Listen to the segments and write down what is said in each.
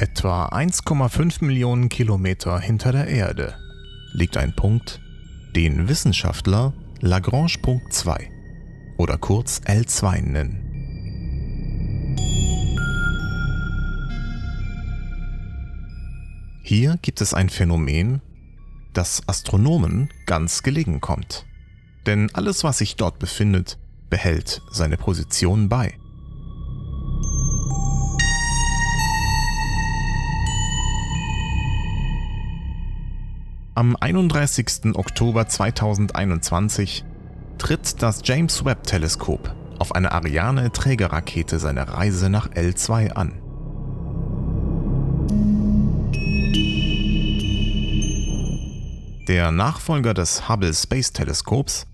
Etwa 1,5 Millionen Kilometer hinter der Erde liegt ein Punkt, den Wissenschaftler Lagrange-Punkt 2 oder kurz L2 nennen. Hier gibt es ein Phänomen, das Astronomen ganz gelegen kommt. Denn alles, was sich dort befindet, behält seine Position bei. Am 31. Oktober 2021 tritt das James Webb Teleskop auf eine Ariane Trägerrakete seine Reise nach L2 an. Der Nachfolger des Hubble Space Teleskops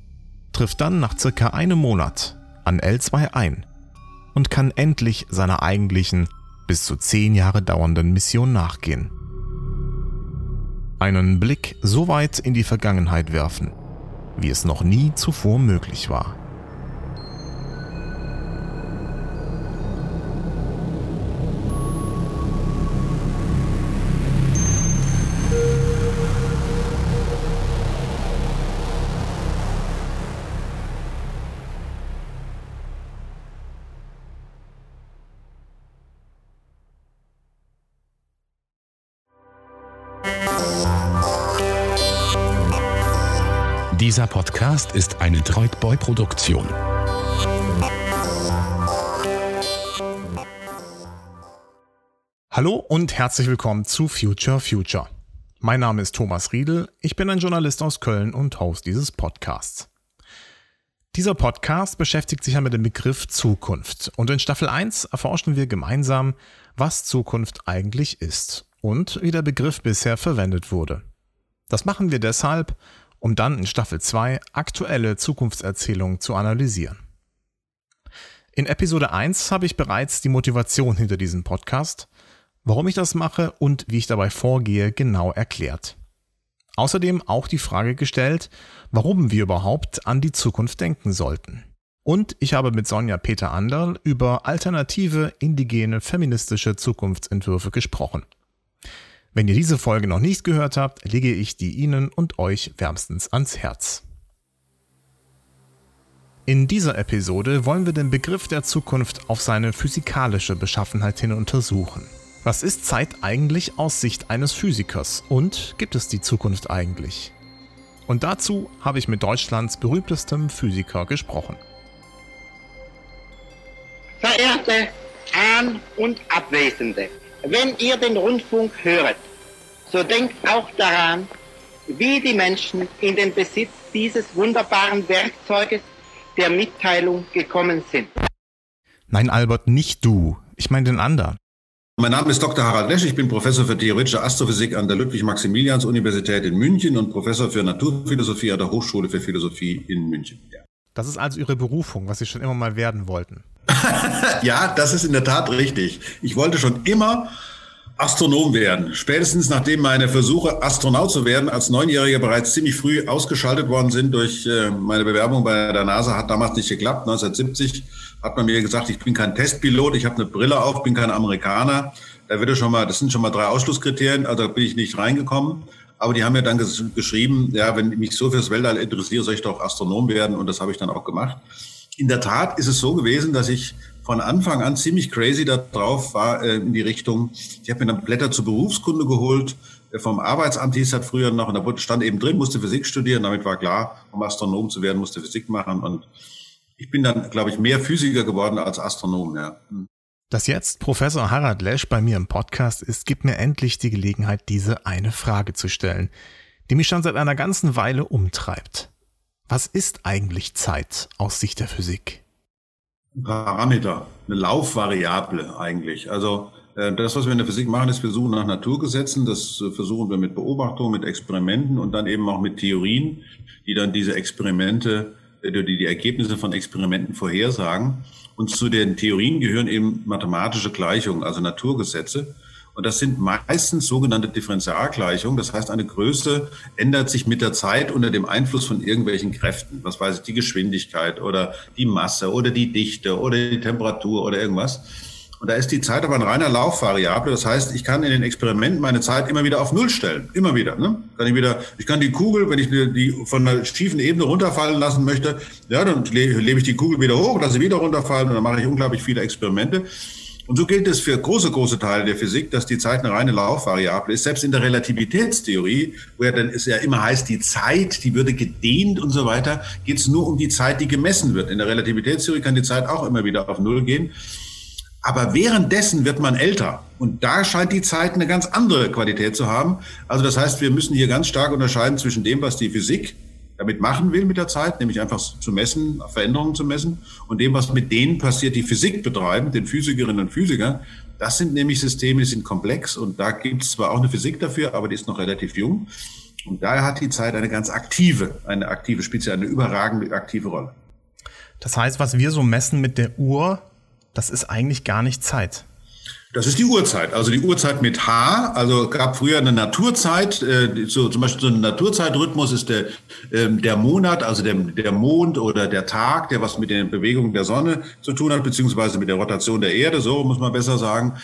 trifft dann nach circa einem Monat an L2 ein und kann endlich seiner eigentlichen bis zu zehn Jahre dauernden Mission nachgehen. Einen Blick so weit in die Vergangenheit werfen, wie es noch nie zuvor möglich war. Dieser Podcast ist eine Droidboy-Produktion. Hallo und herzlich willkommen zu Future Future. Mein Name ist Thomas Riedel, ich bin ein Journalist aus Köln und Host dieses Podcasts. Dieser Podcast beschäftigt sich ja mit dem Begriff Zukunft und in Staffel 1 erforschen wir gemeinsam, was Zukunft eigentlich ist und wie der Begriff bisher verwendet wurde. Das machen wir deshalb, um dann in Staffel 2 aktuelle Zukunftserzählungen zu analysieren. In Episode 1 habe ich bereits die Motivation hinter diesem Podcast, warum ich das mache und wie ich dabei vorgehe, genau erklärt. Außerdem auch die Frage gestellt, warum wir überhaupt an die Zukunft denken sollten. Und ich habe mit Sonja Peter Anderl über alternative, indigene, feministische Zukunftsentwürfe gesprochen. Wenn ihr diese Folge noch nicht gehört habt, lege ich die Ihnen und euch wärmstens ans Herz. In dieser Episode wollen wir den Begriff der Zukunft auf seine physikalische Beschaffenheit hin untersuchen. Was ist Zeit eigentlich aus Sicht eines Physikers und gibt es die Zukunft eigentlich? Und dazu habe ich mit Deutschlands berühmtestem Physiker gesprochen. Verehrte An- und Abwesende, wenn ihr den Rundfunk höret, so denkt auch daran, wie die Menschen in den Besitz dieses wunderbaren Werkzeuges der Mitteilung gekommen sind. Nein, Albert, nicht du. Ich meine den anderen. Mein Name ist Dr. Harald Lesch. Ich bin Professor für theoretische Astrophysik an der Ludwig-Maximilians-Universität in München und Professor für Naturphilosophie an der Hochschule für Philosophie in München. Ja. Das ist also Ihre Berufung, was Sie schon immer mal werden wollten. ja, das ist in der Tat richtig. Ich wollte schon immer Astronom werden. Spätestens nachdem meine Versuche, Astronaut zu werden, als Neunjähriger bereits ziemlich früh ausgeschaltet worden sind durch äh, meine Bewerbung bei der NASA, hat damals nicht geklappt. 1970 hat man mir gesagt, ich bin kein Testpilot, ich habe eine Brille auf, bin kein Amerikaner. Da wird schon mal, das sind schon mal drei Ausschlusskriterien, also bin ich nicht reingekommen. Aber die haben mir dann ges geschrieben, ja, wenn ich mich so fürs Weltall interessiere, soll ich doch Astronom werden. Und das habe ich dann auch gemacht. In der Tat ist es so gewesen, dass ich von Anfang an ziemlich crazy da drauf war äh, in die Richtung. Ich habe mir dann Blätter zur Berufskunde geholt. Äh, vom Arbeitsamt hieß das früher noch, und da stand eben drin, musste Physik studieren. Damit war klar, um Astronom zu werden, musste Physik machen. Und ich bin dann, glaube ich, mehr Physiker geworden als Astronom. Ja. Hm. Dass jetzt Professor Harald Lesch bei mir im Podcast ist, gibt mir endlich die Gelegenheit, diese eine Frage zu stellen, die mich schon seit einer ganzen Weile umtreibt. Was ist eigentlich Zeit aus Sicht der Physik? Parameter, eine Laufvariable eigentlich. Also äh, das, was wir in der Physik machen, ist wir suchen nach Naturgesetzen. Das äh, versuchen wir mit Beobachtungen, mit Experimenten und dann eben auch mit Theorien, die dann diese Experimente, äh, die die Ergebnisse von Experimenten vorhersagen. Und zu den Theorien gehören eben mathematische Gleichungen, also Naturgesetze. Und das sind meistens sogenannte Differentialgleichungen. Das heißt, eine Größe ändert sich mit der Zeit unter dem Einfluss von irgendwelchen Kräften. Was weiß ich, die Geschwindigkeit oder die Masse oder die Dichte oder die Temperatur oder irgendwas. Und da ist die Zeit aber ein reiner Laufvariable. Das heißt, ich kann in den Experimenten meine Zeit immer wieder auf Null stellen. Immer wieder. Ne? Kann ich wieder, ich kann die Kugel, wenn ich die von einer schiefen Ebene runterfallen lassen möchte, ja, dann lebe ich die Kugel wieder hoch, lasse sie wieder runterfallen und dann mache ich unglaublich viele Experimente. Und so gilt es für große, große Teile der Physik, dass die Zeit eine reine Laufvariable ist. Selbst in der Relativitätstheorie, wo ja dann es ja immer heißt, die Zeit, die würde gedehnt und so weiter, geht es nur um die Zeit, die gemessen wird. In der Relativitätstheorie kann die Zeit auch immer wieder auf Null gehen. Aber währenddessen wird man älter. Und da scheint die Zeit eine ganz andere Qualität zu haben. Also das heißt, wir müssen hier ganz stark unterscheiden zwischen dem, was die Physik damit machen will mit der Zeit, nämlich einfach zu messen, Veränderungen zu messen, und dem, was mit denen passiert, die Physik betreiben, den Physikerinnen und Physikern. Das sind nämlich Systeme, die sind komplex und da gibt es zwar auch eine Physik dafür, aber die ist noch relativ jung. Und daher hat die Zeit eine ganz aktive, eine aktive, speziell eine überragende aktive Rolle. Das heißt, was wir so messen mit der Uhr, das ist eigentlich gar nicht Zeit. Das ist die Uhrzeit, also die Uhrzeit mit H. Also gab früher eine Naturzeit, äh, so zum Beispiel so ein Naturzeitrhythmus ist der, ähm, der Monat, also der, der Mond oder der Tag, der was mit den Bewegungen der Sonne zu tun hat, beziehungsweise mit der Rotation der Erde, so muss man besser sagen.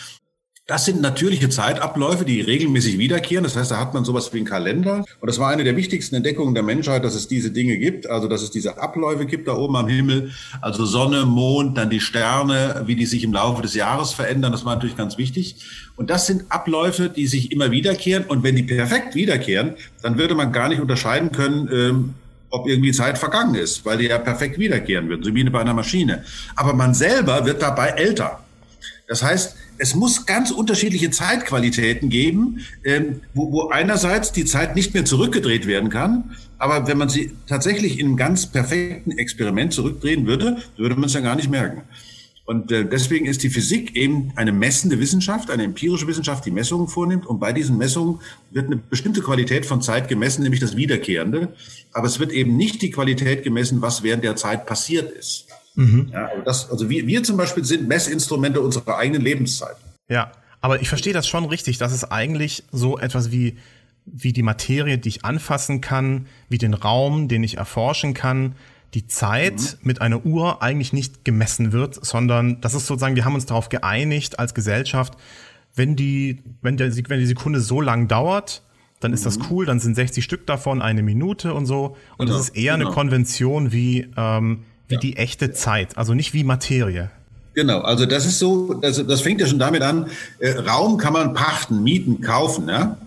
Das sind natürliche Zeitabläufe, die regelmäßig wiederkehren. Das heißt, da hat man sowas wie einen Kalender. Und das war eine der wichtigsten Entdeckungen der Menschheit, dass es diese Dinge gibt, also dass es diese Abläufe gibt da oben am Himmel. Also Sonne, Mond, dann die Sterne, wie die sich im Laufe des Jahres verändern. Das war natürlich ganz wichtig. Und das sind Abläufe, die sich immer wiederkehren. Und wenn die perfekt wiederkehren, dann würde man gar nicht unterscheiden können, ähm, ob irgendwie Zeit vergangen ist, weil die ja perfekt wiederkehren würden, so wie bei einer Maschine. Aber man selber wird dabei älter. Das heißt, es muss ganz unterschiedliche Zeitqualitäten geben, ähm, wo, wo einerseits die Zeit nicht mehr zurückgedreht werden kann, aber wenn man sie tatsächlich in einem ganz perfekten Experiment zurückdrehen würde, würde man es ja gar nicht merken. Und äh, deswegen ist die Physik eben eine messende Wissenschaft, eine empirische Wissenschaft, die Messungen vornimmt. Und bei diesen Messungen wird eine bestimmte Qualität von Zeit gemessen, nämlich das Wiederkehrende. Aber es wird eben nicht die Qualität gemessen, was während der Zeit passiert ist. Mhm. Ja, also, das, also wir, wir zum Beispiel sind Messinstrumente unserer eigenen Lebenszeit. Ja, aber ich verstehe das schon richtig, dass es eigentlich so etwas wie, wie die Materie, die ich anfassen kann, wie den Raum, den ich erforschen kann, die Zeit mhm. mit einer Uhr eigentlich nicht gemessen wird, sondern das ist sozusagen, wir haben uns darauf geeinigt als Gesellschaft, wenn die, wenn der, wenn die Sekunde so lang dauert, dann ist das mhm. cool, dann sind 60 Stück davon eine Minute und so. Und genau, das ist eher genau. eine Konvention wie, ähm, wie ja. die echte Zeit, also nicht wie Materie. Genau, also das ist so, das, das fängt ja schon damit an, äh, Raum kann man pachten, mieten, kaufen, ja.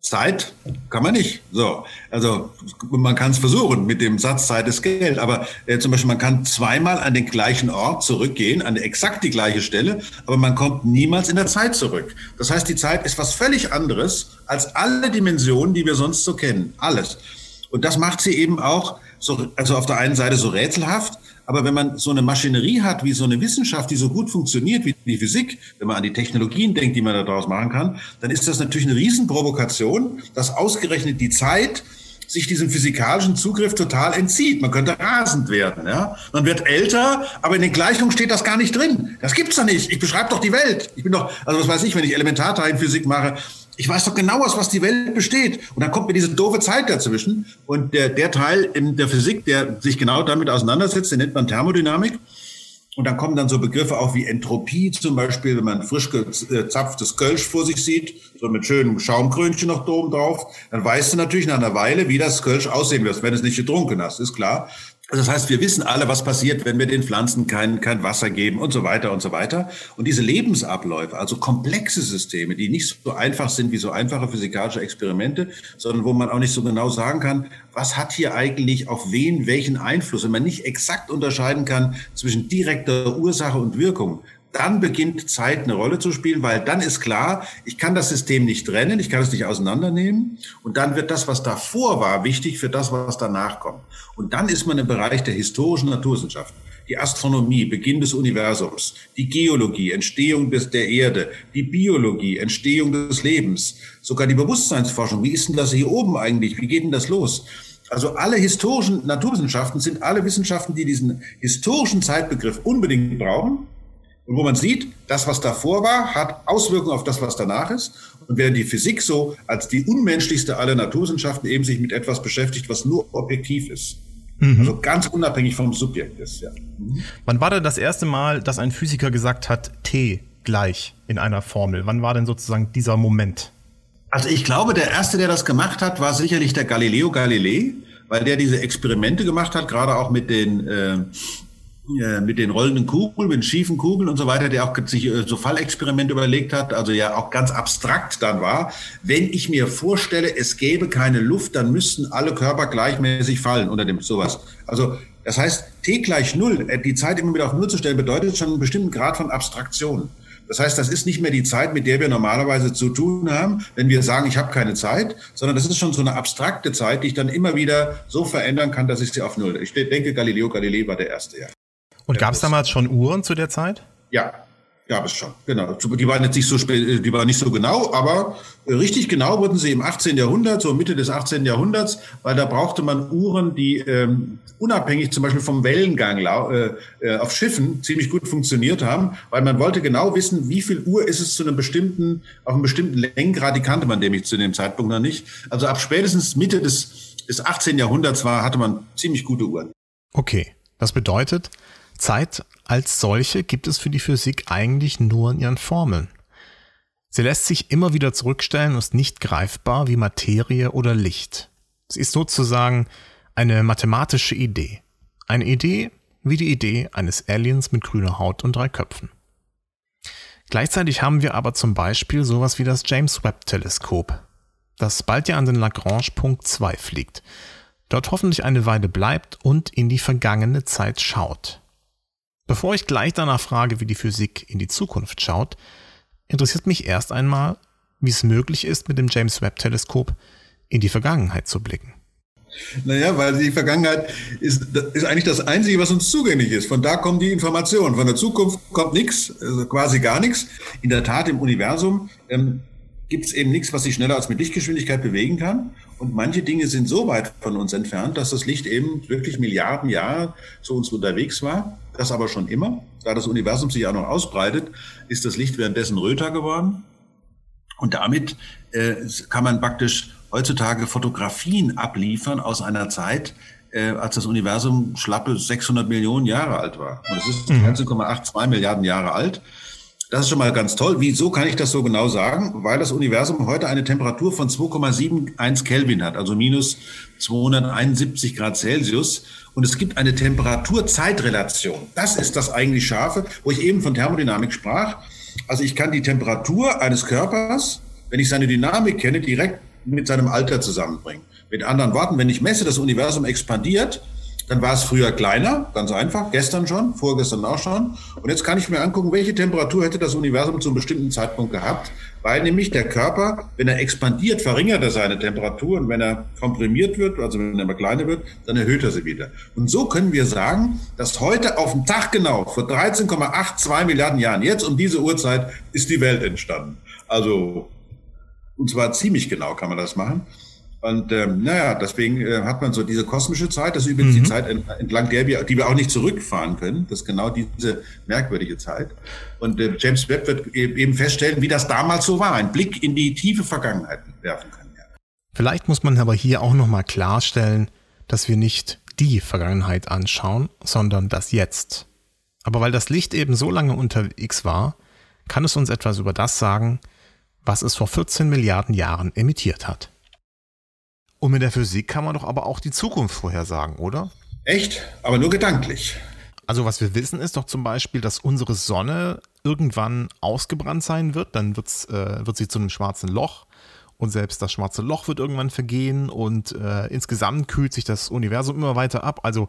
Zeit kann man nicht. So, also man kann es versuchen mit dem Satz Zeit ist Geld, aber äh, zum Beispiel man kann zweimal an den gleichen Ort zurückgehen, an exakt die gleiche Stelle, aber man kommt niemals in der Zeit zurück. Das heißt, die Zeit ist was völlig anderes als alle Dimensionen, die wir sonst so kennen. Alles. Und das macht sie eben auch so, also auf der einen Seite so rätselhaft, aber wenn man so eine Maschinerie hat, wie so eine Wissenschaft, die so gut funktioniert wie die Physik, wenn man an die Technologien denkt, die man daraus machen kann, dann ist das natürlich eine Riesenprovokation, dass ausgerechnet die Zeit sich diesem physikalischen Zugriff total entzieht. Man könnte rasend werden. Ja? Man wird älter, aber in den Gleichungen steht das gar nicht drin. Das gibt's doch nicht. Ich beschreibe doch die Welt. Ich bin doch, also was weiß ich, wenn ich Elementarteilchenphysik mache, ich weiß doch genau, aus was die Welt besteht. Und dann kommt mir diese doofe Zeit dazwischen. Und der, der Teil in der Physik, der sich genau damit auseinandersetzt, den nennt man Thermodynamik. Und dann kommen dann so Begriffe auch wie Entropie zum Beispiel, wenn man frisch gezapftes Kölsch vor sich sieht, so mit schönem Schaumkrönchen noch oben drauf, dann weißt du natürlich nach einer Weile, wie das Kölsch aussehen wird, wenn es nicht getrunken hast, ist klar. Also das heißt, wir wissen alle, was passiert, wenn wir den Pflanzen kein, kein Wasser geben und so weiter und so weiter. Und diese Lebensabläufe, also komplexe Systeme, die nicht so einfach sind wie so einfache physikalische Experimente, sondern wo man auch nicht so genau sagen kann, was hat hier eigentlich auf wen welchen Einfluss, wenn man nicht exakt unterscheiden kann zwischen direkter Ursache und Wirkung, dann beginnt Zeit eine Rolle zu spielen, weil dann ist klar, ich kann das System nicht trennen, ich kann es nicht auseinandernehmen und dann wird das, was davor war, wichtig für das, was danach kommt. Und dann ist man im Bereich der historischen Naturwissenschaften. Die Astronomie, Beginn des Universums, die Geologie, Entstehung des, der Erde, die Biologie, Entstehung des Lebens, sogar die Bewusstseinsforschung. Wie ist denn das hier oben eigentlich? Wie geht denn das los? Also alle historischen Naturwissenschaften sind alle Wissenschaften, die diesen historischen Zeitbegriff unbedingt brauchen und wo man sieht, das, was davor war, hat Auswirkungen auf das, was danach ist. Und während die Physik so als die unmenschlichste aller Naturwissenschaften eben sich mit etwas beschäftigt, was nur objektiv ist. Mhm. Also ganz unabhängig vom Subjekt ist, ja. Mhm. Wann war denn das erste Mal, dass ein Physiker gesagt hat, T gleich in einer Formel? Wann war denn sozusagen dieser Moment? Also ich glaube, der erste, der das gemacht hat, war sicherlich der Galileo Galilei, weil der diese Experimente gemacht hat, gerade auch mit den äh, mit den rollenden Kugeln, mit den schiefen Kugeln und so weiter, der auch sich äh, so Fallexperimente überlegt hat, also ja auch ganz abstrakt dann war. Wenn ich mir vorstelle, es gäbe keine Luft, dann müssten alle Körper gleichmäßig fallen unter dem sowas. Also das heißt, t gleich null, äh, die Zeit immer wieder auf null zu stellen, bedeutet schon einen bestimmten Grad von Abstraktion. Das heißt, das ist nicht mehr die Zeit, mit der wir normalerweise zu tun haben, wenn wir sagen, ich habe keine Zeit, sondern das ist schon so eine abstrakte Zeit, die ich dann immer wieder so verändern kann, dass ich sie auf Null. Ich denke, Galileo Galilei war der Erste, ja. Und gab es damals schon Uhren zu der Zeit? Ja, gab es schon, genau. Die waren jetzt nicht so, die waren nicht so genau, aber richtig genau wurden sie im 18. Jahrhundert, so Mitte des 18. Jahrhunderts, weil da brauchte man Uhren, die ähm, unabhängig zum Beispiel vom Wellengang äh, äh, auf Schiffen ziemlich gut funktioniert haben, weil man wollte genau wissen, wie viel Uhr ist es zu einem bestimmten, auf einem bestimmten Längengrad, die kannte man nämlich zu dem Zeitpunkt noch nicht. Also ab spätestens Mitte des, des 18. Jahrhunderts war, hatte man ziemlich gute Uhren. Okay, das bedeutet, Zeit als solche gibt es für die Physik eigentlich nur in ihren Formeln. Sie lässt sich immer wieder zurückstellen und ist nicht greifbar wie Materie oder Licht. Sie ist sozusagen eine mathematische Idee. Eine Idee wie die Idee eines Aliens mit grüner Haut und drei Köpfen. Gleichzeitig haben wir aber zum Beispiel sowas wie das James Webb Teleskop, das bald ja an den Lagrange Punkt 2 fliegt, dort hoffentlich eine Weile bleibt und in die vergangene Zeit schaut. Bevor ich gleich danach frage, wie die Physik in die Zukunft schaut, interessiert mich erst einmal, wie es möglich ist, mit dem James Webb Teleskop in die Vergangenheit zu blicken. Naja, weil die Vergangenheit ist, ist eigentlich das Einzige, was uns zugänglich ist. Von da kommen die Informationen. Von der Zukunft kommt nichts, also quasi gar nichts. In der Tat, im Universum ähm, gibt es eben nichts, was sich schneller als mit Lichtgeschwindigkeit bewegen kann. Und manche Dinge sind so weit von uns entfernt, dass das Licht eben wirklich Milliarden Jahre zu uns unterwegs war. Das aber schon immer. Da das Universum sich auch noch ausbreitet, ist das Licht währenddessen röter geworden. Und damit äh, kann man praktisch heutzutage Fotografien abliefern aus einer Zeit, äh, als das Universum schlappe 600 Millionen Jahre alt war. Und es ist 19,82 mhm. Milliarden Jahre alt. Das ist schon mal ganz toll. Wieso kann ich das so genau sagen? Weil das Universum heute eine Temperatur von 2,71 Kelvin hat, also minus 271 Grad Celsius. Und es gibt eine Temperatur-Zeitrelation. Das ist das eigentlich Scharfe, wo ich eben von Thermodynamik sprach. Also ich kann die Temperatur eines Körpers, wenn ich seine Dynamik kenne, direkt mit seinem Alter zusammenbringen. Mit anderen Worten, wenn ich messe, das Universum expandiert, dann war es früher kleiner, ganz einfach, gestern schon, vorgestern auch schon. Und jetzt kann ich mir angucken, welche Temperatur hätte das Universum zu einem bestimmten Zeitpunkt gehabt, weil nämlich der Körper, wenn er expandiert, verringert er seine Temperatur und wenn er komprimiert wird, also wenn er immer kleiner wird, dann erhöht er sie wieder. Und so können wir sagen, dass heute auf den Tag genau, vor 13,82 Milliarden Jahren, jetzt um diese Uhrzeit, ist die Welt entstanden. Also, und zwar ziemlich genau kann man das machen. Und ähm, naja, deswegen äh, hat man so diese kosmische Zeit, das ist übrigens mhm. die Zeit entlang der wir, die wir auch nicht zurückfahren können. Das ist genau diese merkwürdige Zeit. Und äh, James Webb wird e-, eben feststellen, wie das damals so war, einen Blick in die tiefe Vergangenheit werfen können. Ja. Vielleicht muss man aber hier auch nochmal klarstellen, dass wir nicht die Vergangenheit anschauen, sondern das Jetzt. Aber weil das Licht eben so lange unterwegs war, kann es uns etwas über das sagen, was es vor 14 Milliarden Jahren emittiert hat. Und mit der Physik kann man doch aber auch die Zukunft vorhersagen, oder? Echt? Aber nur gedanklich. Also was wir wissen ist doch zum Beispiel, dass unsere Sonne irgendwann ausgebrannt sein wird. Dann wird's, äh, wird sie zu einem schwarzen Loch. Und selbst das schwarze Loch wird irgendwann vergehen. Und äh, insgesamt kühlt sich das Universum immer weiter ab. Also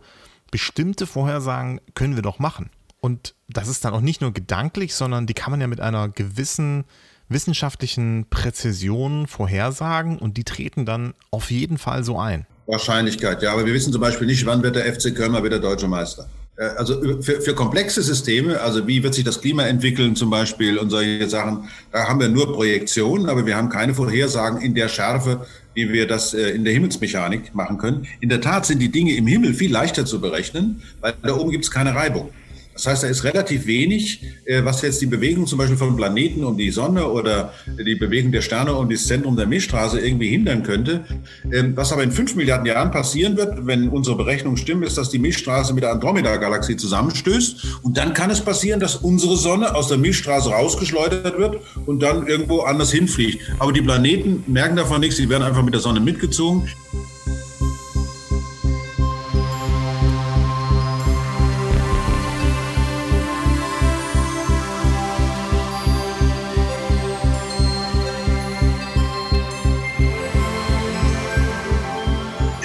bestimmte Vorhersagen können wir doch machen. Und das ist dann auch nicht nur gedanklich, sondern die kann man ja mit einer gewissen wissenschaftlichen Präzision vorhersagen und die treten dann auf jeden Fall so ein. Wahrscheinlichkeit, ja, aber wir wissen zum Beispiel nicht, wann wird der FC Köln mal wieder deutscher Meister. Äh, also für, für komplexe Systeme, also wie wird sich das Klima entwickeln zum Beispiel und solche Sachen, da haben wir nur Projektionen, aber wir haben keine Vorhersagen in der Schärfe, wie wir das äh, in der Himmelsmechanik machen können. In der Tat sind die Dinge im Himmel viel leichter zu berechnen, weil da oben gibt es keine Reibung. Das heißt, da ist relativ wenig, äh, was jetzt die Bewegung zum Beispiel von Planeten um die Sonne oder die Bewegung der Sterne um das Zentrum der Milchstraße irgendwie hindern könnte. Ähm, was aber in fünf Milliarden Jahren passieren wird, wenn unsere Berechnungen stimmen, ist, dass die Milchstraße mit der Andromeda-Galaxie zusammenstößt. Und dann kann es passieren, dass unsere Sonne aus der Milchstraße rausgeschleudert wird und dann irgendwo anders hinfliegt. Aber die Planeten merken davon nichts, sie werden einfach mit der Sonne mitgezogen.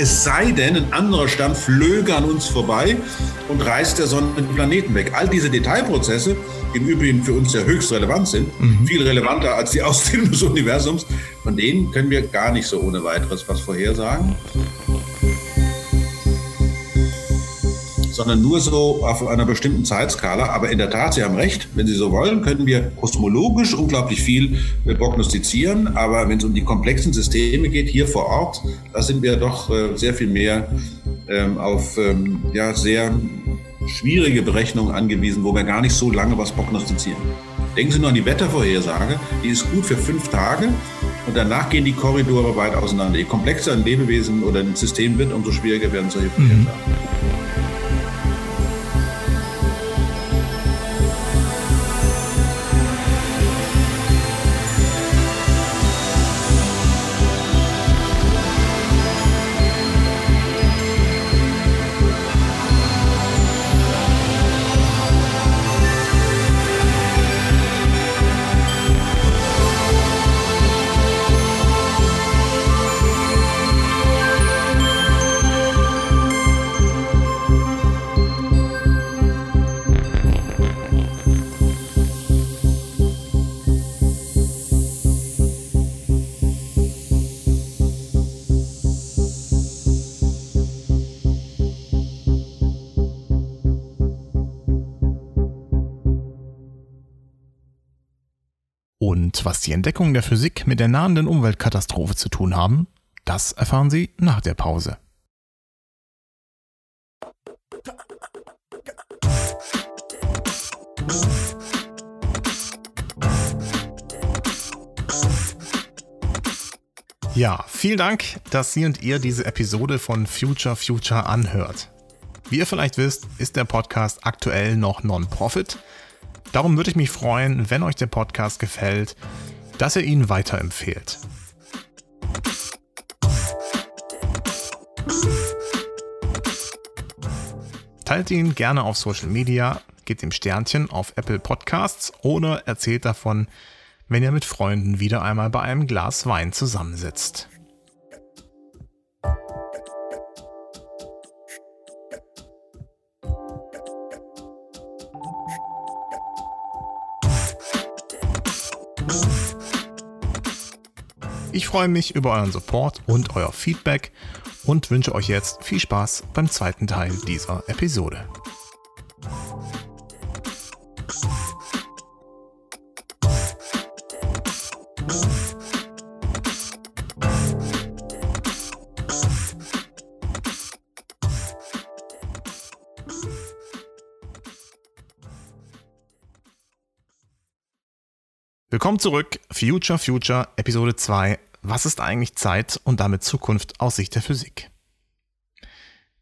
Es sei denn, ein anderer Stern flöge an uns vorbei und reißt der Sonne den Planeten weg. All diese Detailprozesse, die im Übrigen für uns ja höchst relevant sind, mhm. viel relevanter als die Ausdehnung des Universums, von denen können wir gar nicht so ohne weiteres was vorhersagen. Sondern nur so auf einer bestimmten Zeitskala. Aber in der Tat, Sie haben recht, wenn Sie so wollen, können wir kosmologisch unglaublich viel prognostizieren. Aber wenn es um die komplexen Systeme geht, hier vor Ort, da sind wir doch äh, sehr viel mehr ähm, auf ähm, ja, sehr schwierige Berechnungen angewiesen, wo wir gar nicht so lange was prognostizieren. Denken Sie nur an die Wettervorhersage, die ist gut für fünf Tage und danach gehen die Korridore weit auseinander. Je komplexer ein Lebewesen oder ein System wird, umso schwieriger werden solche Vorhersagen. Mhm. Und was die Entdeckungen der Physik mit der nahenden Umweltkatastrophe zu tun haben, das erfahren Sie nach der Pause. Ja, vielen Dank, dass Sie und ihr diese Episode von Future Future anhört. Wie ihr vielleicht wisst, ist der Podcast aktuell noch Non-Profit. Darum würde ich mich freuen, wenn euch der Podcast gefällt, dass ihr ihn weiterempfehlt. Teilt ihn gerne auf Social Media, gebt dem Sternchen auf Apple Podcasts oder erzählt davon, wenn ihr mit Freunden wieder einmal bei einem Glas Wein zusammensitzt. Ich freue mich über euren Support und euer Feedback und wünsche euch jetzt viel Spaß beim zweiten Teil dieser Episode. Willkommen zurück, Future Future, Episode 2. Was ist eigentlich Zeit und damit Zukunft aus Sicht der Physik?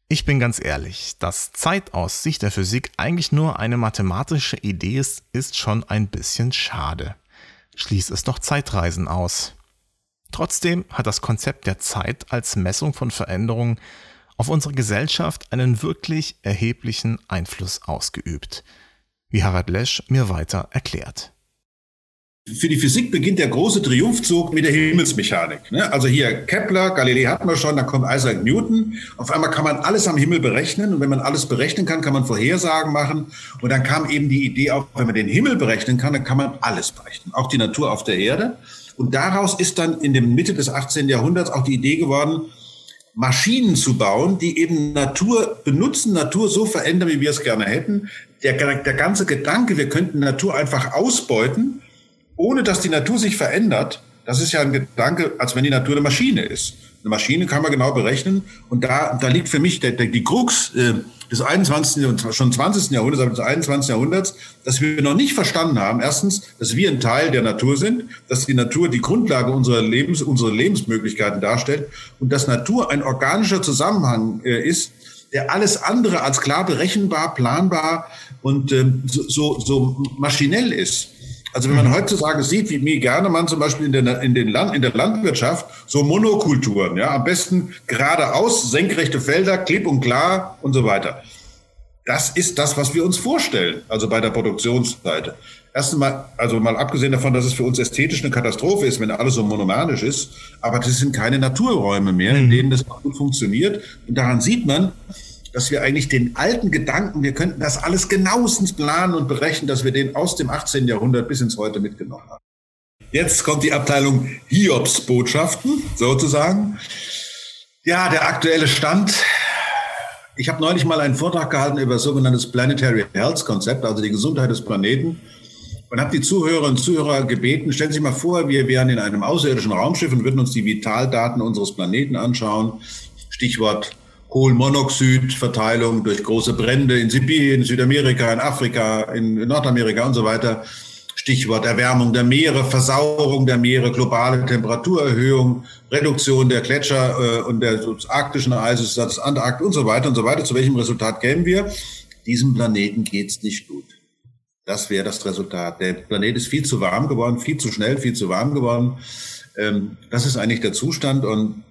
Ich bin ganz ehrlich, dass Zeit aus Sicht der Physik eigentlich nur eine mathematische Idee ist, ist schon ein bisschen schade. Schließt es doch Zeitreisen aus. Trotzdem hat das Konzept der Zeit als Messung von Veränderungen auf unsere Gesellschaft einen wirklich erheblichen Einfluss ausgeübt, wie Harald Lesch mir weiter erklärt. Für die Physik beginnt der große Triumphzug mit der Himmelsmechanik. Ne? Also hier Kepler, Galilei hatten wir schon, dann kommt Isaac Newton. Auf einmal kann man alles am Himmel berechnen und wenn man alles berechnen kann, kann man Vorhersagen machen. Und dann kam eben die Idee auf, wenn man den Himmel berechnen kann, dann kann man alles berechnen, auch die Natur auf der Erde. Und daraus ist dann in der Mitte des 18. Jahrhunderts auch die Idee geworden, Maschinen zu bauen, die eben Natur benutzen, Natur so verändern, wie wir es gerne hätten. Der, der ganze Gedanke, wir könnten Natur einfach ausbeuten ohne dass die Natur sich verändert, das ist ja ein Gedanke, als wenn die Natur eine Maschine ist. Eine Maschine kann man genau berechnen. Und da, da liegt für mich der, der, die Krux äh, des 21. und schon 20. Jahrhunderts, aber des 21. Jahrhunderts, dass wir noch nicht verstanden haben, erstens, dass wir ein Teil der Natur sind, dass die Natur die Grundlage unserer Lebens, unserer Lebensmöglichkeiten darstellt und dass Natur ein organischer Zusammenhang äh, ist, der alles andere als klar berechenbar, planbar und ähm, so, so, so maschinell ist. Also wenn man mhm. heutzutage sieht, wie, wie gerne man zum Beispiel in der, in, den Land, in der Landwirtschaft so Monokulturen, ja, am besten geradeaus, senkrechte Felder, klipp und klar und so weiter. Das ist das, was wir uns vorstellen, also bei der Produktionsseite. Erstens mal, also mal abgesehen davon, dass es für uns ästhetisch eine Katastrophe ist, wenn alles so monomanisch ist, aber das sind keine Naturräume mehr, in mhm. denen das gut funktioniert. Und daran sieht man, dass wir eigentlich den alten Gedanken, wir könnten das alles genauestens planen und berechnen, dass wir den aus dem 18. Jahrhundert bis ins Heute mitgenommen haben. Jetzt kommt die Abteilung Hiobs-Botschaften, sozusagen. Ja, der aktuelle Stand. Ich habe neulich mal einen Vortrag gehalten über sogenanntes Planetary Health Konzept, also die Gesundheit des Planeten. Und habe die Zuhörerinnen und Zuhörer gebeten, stellen Sie sich mal vor, wir wären in einem außerirdischen Raumschiff und würden uns die Vitaldaten unseres Planeten anschauen. Stichwort Kohlenmonoxidverteilung durch große Brände in Sibirien, Südamerika, in Afrika, in Nordamerika und so weiter. Stichwort Erwärmung der Meere, Versauerung der Meere, globale Temperaturerhöhung, Reduktion der Gletscher äh, und der arktischen Eises, das Antarktis und so weiter und so weiter. Zu welchem Resultat kämen wir? Diesem Planeten geht's nicht gut. Das wäre das Resultat. Der Planet ist viel zu warm geworden, viel zu schnell, viel zu warm geworden. Ähm, das ist eigentlich der Zustand und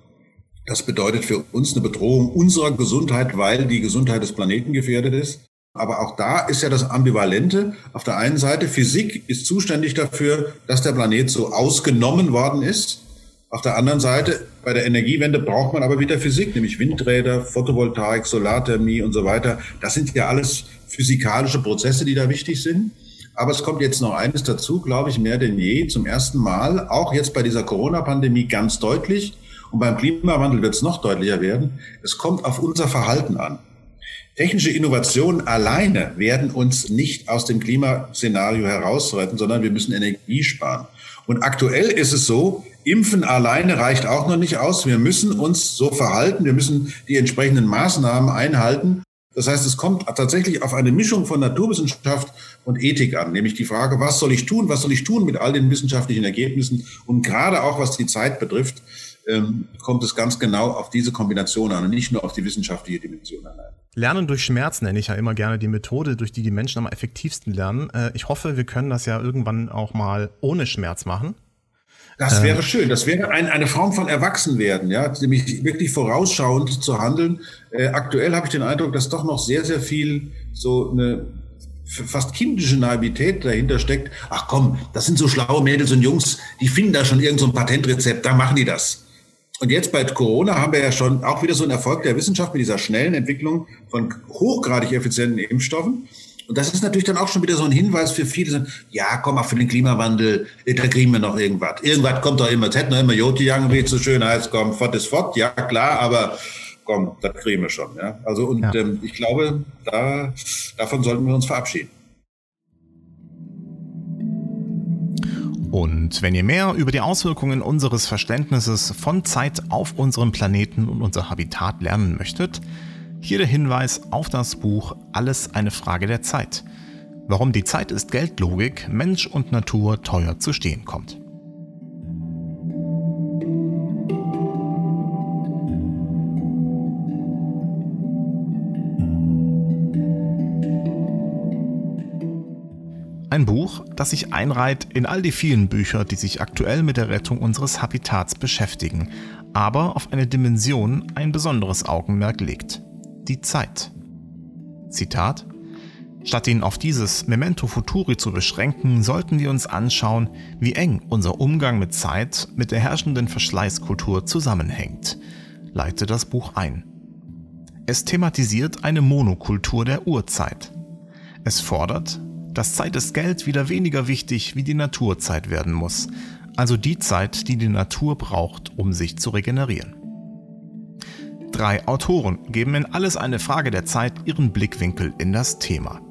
das bedeutet für uns eine Bedrohung unserer Gesundheit, weil die Gesundheit des Planeten gefährdet ist. Aber auch da ist ja das Ambivalente. Auf der einen Seite, Physik ist zuständig dafür, dass der Planet so ausgenommen worden ist. Auf der anderen Seite, bei der Energiewende braucht man aber wieder Physik, nämlich Windräder, Photovoltaik, Solarthermie und so weiter. Das sind ja alles physikalische Prozesse, die da wichtig sind. Aber es kommt jetzt noch eines dazu, glaube ich, mehr denn je, zum ersten Mal, auch jetzt bei dieser Corona-Pandemie ganz deutlich. Und beim Klimawandel wird es noch deutlicher werden. Es kommt auf unser Verhalten an. Technische Innovationen alleine werden uns nicht aus dem Klimaszenario herausretten, sondern wir müssen Energie sparen. Und aktuell ist es so, Impfen alleine reicht auch noch nicht aus. Wir müssen uns so verhalten, wir müssen die entsprechenden Maßnahmen einhalten. Das heißt, es kommt tatsächlich auf eine Mischung von Naturwissenschaft und Ethik an, nämlich die Frage, was soll ich tun, was soll ich tun mit all den wissenschaftlichen Ergebnissen und gerade auch was die Zeit betrifft ähm, kommt es ganz genau auf diese Kombination an und nicht nur auf die wissenschaftliche Dimension allein. Lernen durch Schmerz nenne ich ja immer gerne die Methode, durch die die Menschen am effektivsten lernen. Äh, ich hoffe, wir können das ja irgendwann auch mal ohne Schmerz machen. Das wäre ähm. schön. Das wäre ein, eine Form von Erwachsenwerden, ja, nämlich wirklich vorausschauend zu handeln. Äh, aktuell habe ich den Eindruck, dass doch noch sehr, sehr viel so eine fast kindische Naivität dahinter steckt. Ach komm, das sind so schlaue Mädels und Jungs, die finden da schon irgendein so Patentrezept, da machen die das. Und jetzt bei Corona haben wir ja schon auch wieder so einen Erfolg der Wissenschaft mit dieser schnellen Entwicklung von hochgradig effizienten Impfstoffen. Und das ist natürlich dann auch schon wieder so ein Hinweis für viele, ja, komm mal für den Klimawandel, da kriegen wir noch irgendwas. Irgendwas kommt doch immer, es hätte noch immer Joti wie es so schön heißt, komm, fort ist fort, ja klar, aber komm, das kriegen wir schon. Ja? Also und ja. ähm, ich glaube, da, davon sollten wir uns verabschieden. Und wenn ihr mehr über die Auswirkungen unseres Verständnisses von Zeit auf unserem Planeten und unser Habitat lernen möchtet, hier der Hinweis auf das Buch Alles eine Frage der Zeit. Warum die Zeit ist Geldlogik, Mensch und Natur teuer zu stehen kommt. Ein Buch, das sich einreiht in all die vielen Bücher, die sich aktuell mit der Rettung unseres Habitats beschäftigen, aber auf eine Dimension ein besonderes Augenmerk legt. Die Zeit. Zitat Statt ihn auf dieses Memento Futuri zu beschränken, sollten wir uns anschauen, wie eng unser Umgang mit Zeit mit der herrschenden Verschleißkultur zusammenhängt, leite das Buch ein. Es thematisiert eine Monokultur der Urzeit. Es fordert, dass Zeit ist Geld wieder weniger wichtig wie die Naturzeit werden muss, also die Zeit, die die Natur braucht, um sich zu regenerieren. Drei Autoren geben in Alles eine Frage der Zeit ihren Blickwinkel in das Thema.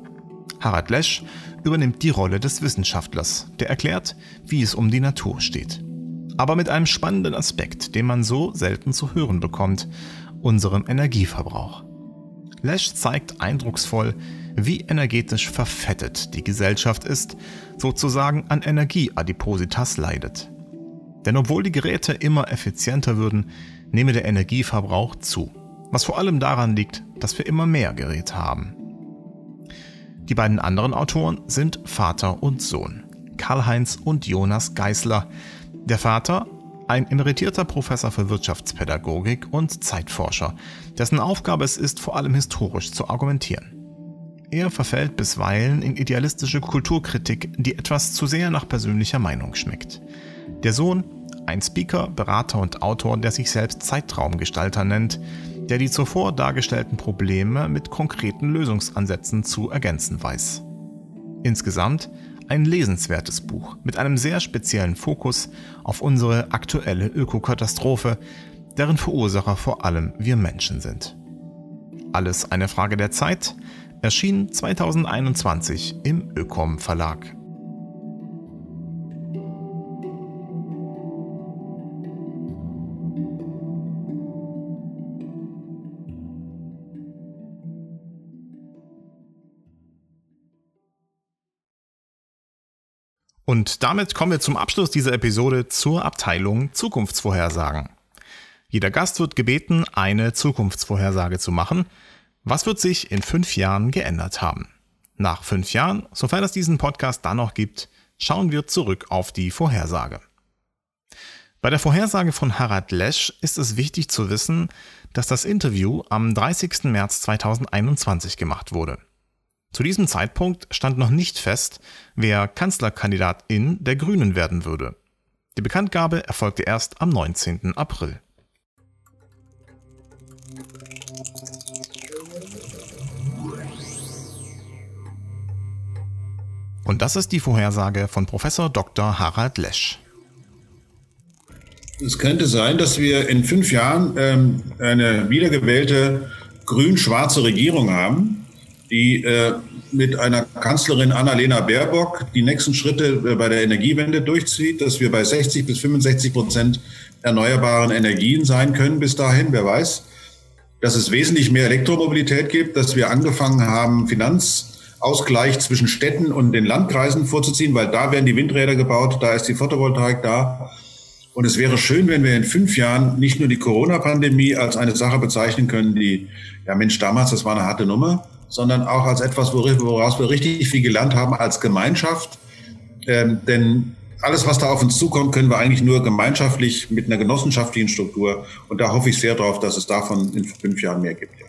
Harald Lesch übernimmt die Rolle des Wissenschaftlers, der erklärt, wie es um die Natur steht. aber mit einem spannenden Aspekt, den man so selten zu hören bekommt, unserem Energieverbrauch. Lesch zeigt eindrucksvoll, wie energetisch verfettet die Gesellschaft ist, sozusagen an Energieadipositas leidet. Denn obwohl die Geräte immer effizienter würden, nehme der Energieverbrauch zu, was vor allem daran liegt, dass wir immer mehr Geräte haben. Die beiden anderen Autoren sind Vater und Sohn, Karl-Heinz und Jonas Geißler. Der Vater, ein emeritierter Professor für Wirtschaftspädagogik und Zeitforscher, dessen Aufgabe es ist, vor allem historisch zu argumentieren. Er verfällt bisweilen in idealistische Kulturkritik, die etwas zu sehr nach persönlicher Meinung schmeckt. Der Sohn, ein Speaker, Berater und Autor, der sich selbst Zeitraumgestalter nennt, der die zuvor dargestellten Probleme mit konkreten Lösungsansätzen zu ergänzen weiß. Insgesamt ein lesenswertes Buch mit einem sehr speziellen Fokus auf unsere aktuelle Ökokatastrophe, deren Verursacher vor allem wir Menschen sind. Alles eine Frage der Zeit, erschien 2021 im Ökom Verlag. Und damit kommen wir zum Abschluss dieser Episode zur Abteilung Zukunftsvorhersagen. Jeder Gast wird gebeten, eine Zukunftsvorhersage zu machen. Was wird sich in fünf Jahren geändert haben? Nach fünf Jahren, sofern es diesen Podcast dann noch gibt, schauen wir zurück auf die Vorhersage. Bei der Vorhersage von Harald Lesch ist es wichtig zu wissen, dass das Interview am 30. März 2021 gemacht wurde. Zu diesem Zeitpunkt stand noch nicht fest, wer Kanzlerkandidatin der Grünen werden würde. Die Bekanntgabe erfolgte erst am 19. April. Und das ist die Vorhersage von Professor Dr. Harald Lesch. Es könnte sein, dass wir in fünf Jahren ähm, eine wiedergewählte grün-schwarze Regierung haben, die äh, mit einer Kanzlerin Annalena Baerbock die nächsten Schritte äh, bei der Energiewende durchzieht, dass wir bei 60 bis 65 Prozent erneuerbaren Energien sein können bis dahin, wer weiß. Dass es wesentlich mehr Elektromobilität gibt, dass wir angefangen haben, Finanzausgleich zwischen Städten und den Landkreisen vorzuziehen, weil da werden die Windräder gebaut, da ist die Photovoltaik da. Und es wäre schön, wenn wir in fünf Jahren nicht nur die Corona-Pandemie als eine Sache bezeichnen können, die, ja Mensch, damals, das war eine harte Nummer, sondern auch als etwas, woraus wir richtig viel gelernt haben als Gemeinschaft. Ähm, denn alles, was da auf uns zukommt, können wir eigentlich nur gemeinschaftlich mit einer genossenschaftlichen Struktur. Und da hoffe ich sehr darauf, dass es davon in fünf Jahren mehr gibt.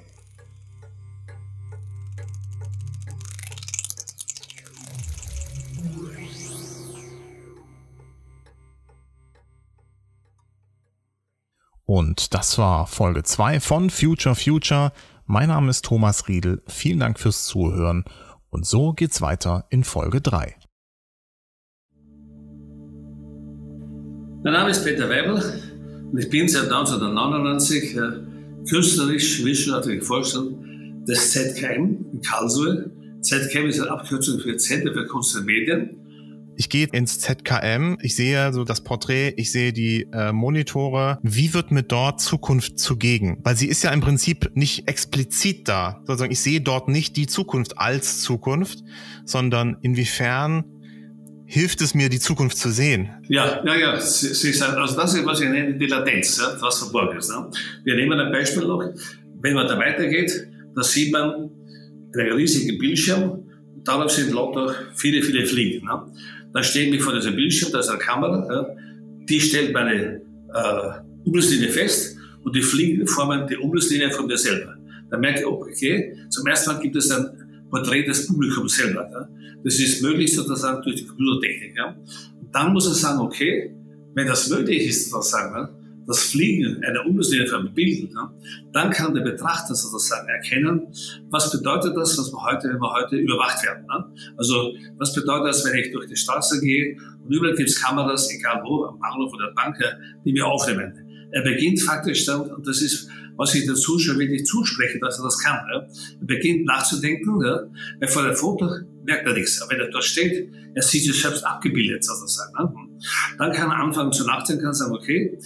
Und das war Folge 2 von Future Future mein Name ist Thomas Riedel. Vielen Dank fürs Zuhören. Und so geht's weiter in Folge 3. Mein Name ist Peter Weibel und ich bin seit 1999 äh, künstlerisch-wissenschaftlicher Vorstand des ZKM in Karlsruhe. ZKM ist eine Abkürzung für Zentrum für Kunst und Medien ich gehe ins ZKM, ich sehe so das Porträt, ich sehe die äh, Monitore. Wie wird mir dort Zukunft zugegen? Weil sie ist ja im Prinzip nicht explizit da. Sozusagen, ich sehe dort nicht die Zukunft als Zukunft, sondern inwiefern hilft es mir, die Zukunft zu sehen? Ja, ja, ja. Sie, Sie also das ist, was ich nenne, die Latenz, ja, was verborgen ist. Ne? Wir nehmen ein Beispiel noch. Wenn man da weitergeht, da sieht man einen riesigen Bildschirm. Darauf sind lauter viele, viele Fliegen. Ne? Dann stehe ich vor diesem Bildschirm, da ist eine Kamera, ja, die stellt meine äh, Umrisslinie fest und die Fliegen formen die Umrisslinie von mir selber. Dann merke ich, okay, zum ersten Mal gibt es ein Porträt des Publikums selber. Ja. Das ist möglich sozusagen durch die Computertechnik. Ja. Und dann muss er sagen, okay, wenn das möglich ist, sozusagen, das Fliegen einer ein Bild, ne, dann kann der Betrachter sozusagen erkennen, was bedeutet das, was wir heute, wenn wir heute überwacht werden. Ne? Also was bedeutet das, wenn ich durch die Straße gehe und überall gibt es Kameras, egal wo, am Bahnhof oder Bank, die mir aufnehmen. Er beginnt faktisch dann, und das ist was ich der Zuschauer wirklich zuspreche, dass er das kann. Ja. Er beginnt nachzudenken, ja. weil vor dem Foto merkt er nichts. Aber wenn er dort steht, er sieht sich selbst abgebildet sozusagen. Ne? Dann kann er anfangen zu nachdenken und sagen, okay,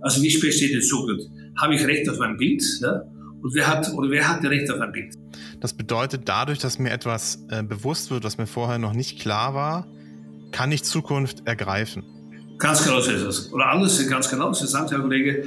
also wie spät steht die Zukunft? Habe ich Recht auf mein Bild? Ja? Und wer hat, oder wer hat Recht auf ein Bild? Das bedeutet, dadurch, dass mir etwas äh, bewusst wird, was mir vorher noch nicht klar war, kann ich Zukunft ergreifen. Ganz genau so ist es. Oder anders, ganz genau. Sie sagt, Herr Kollege,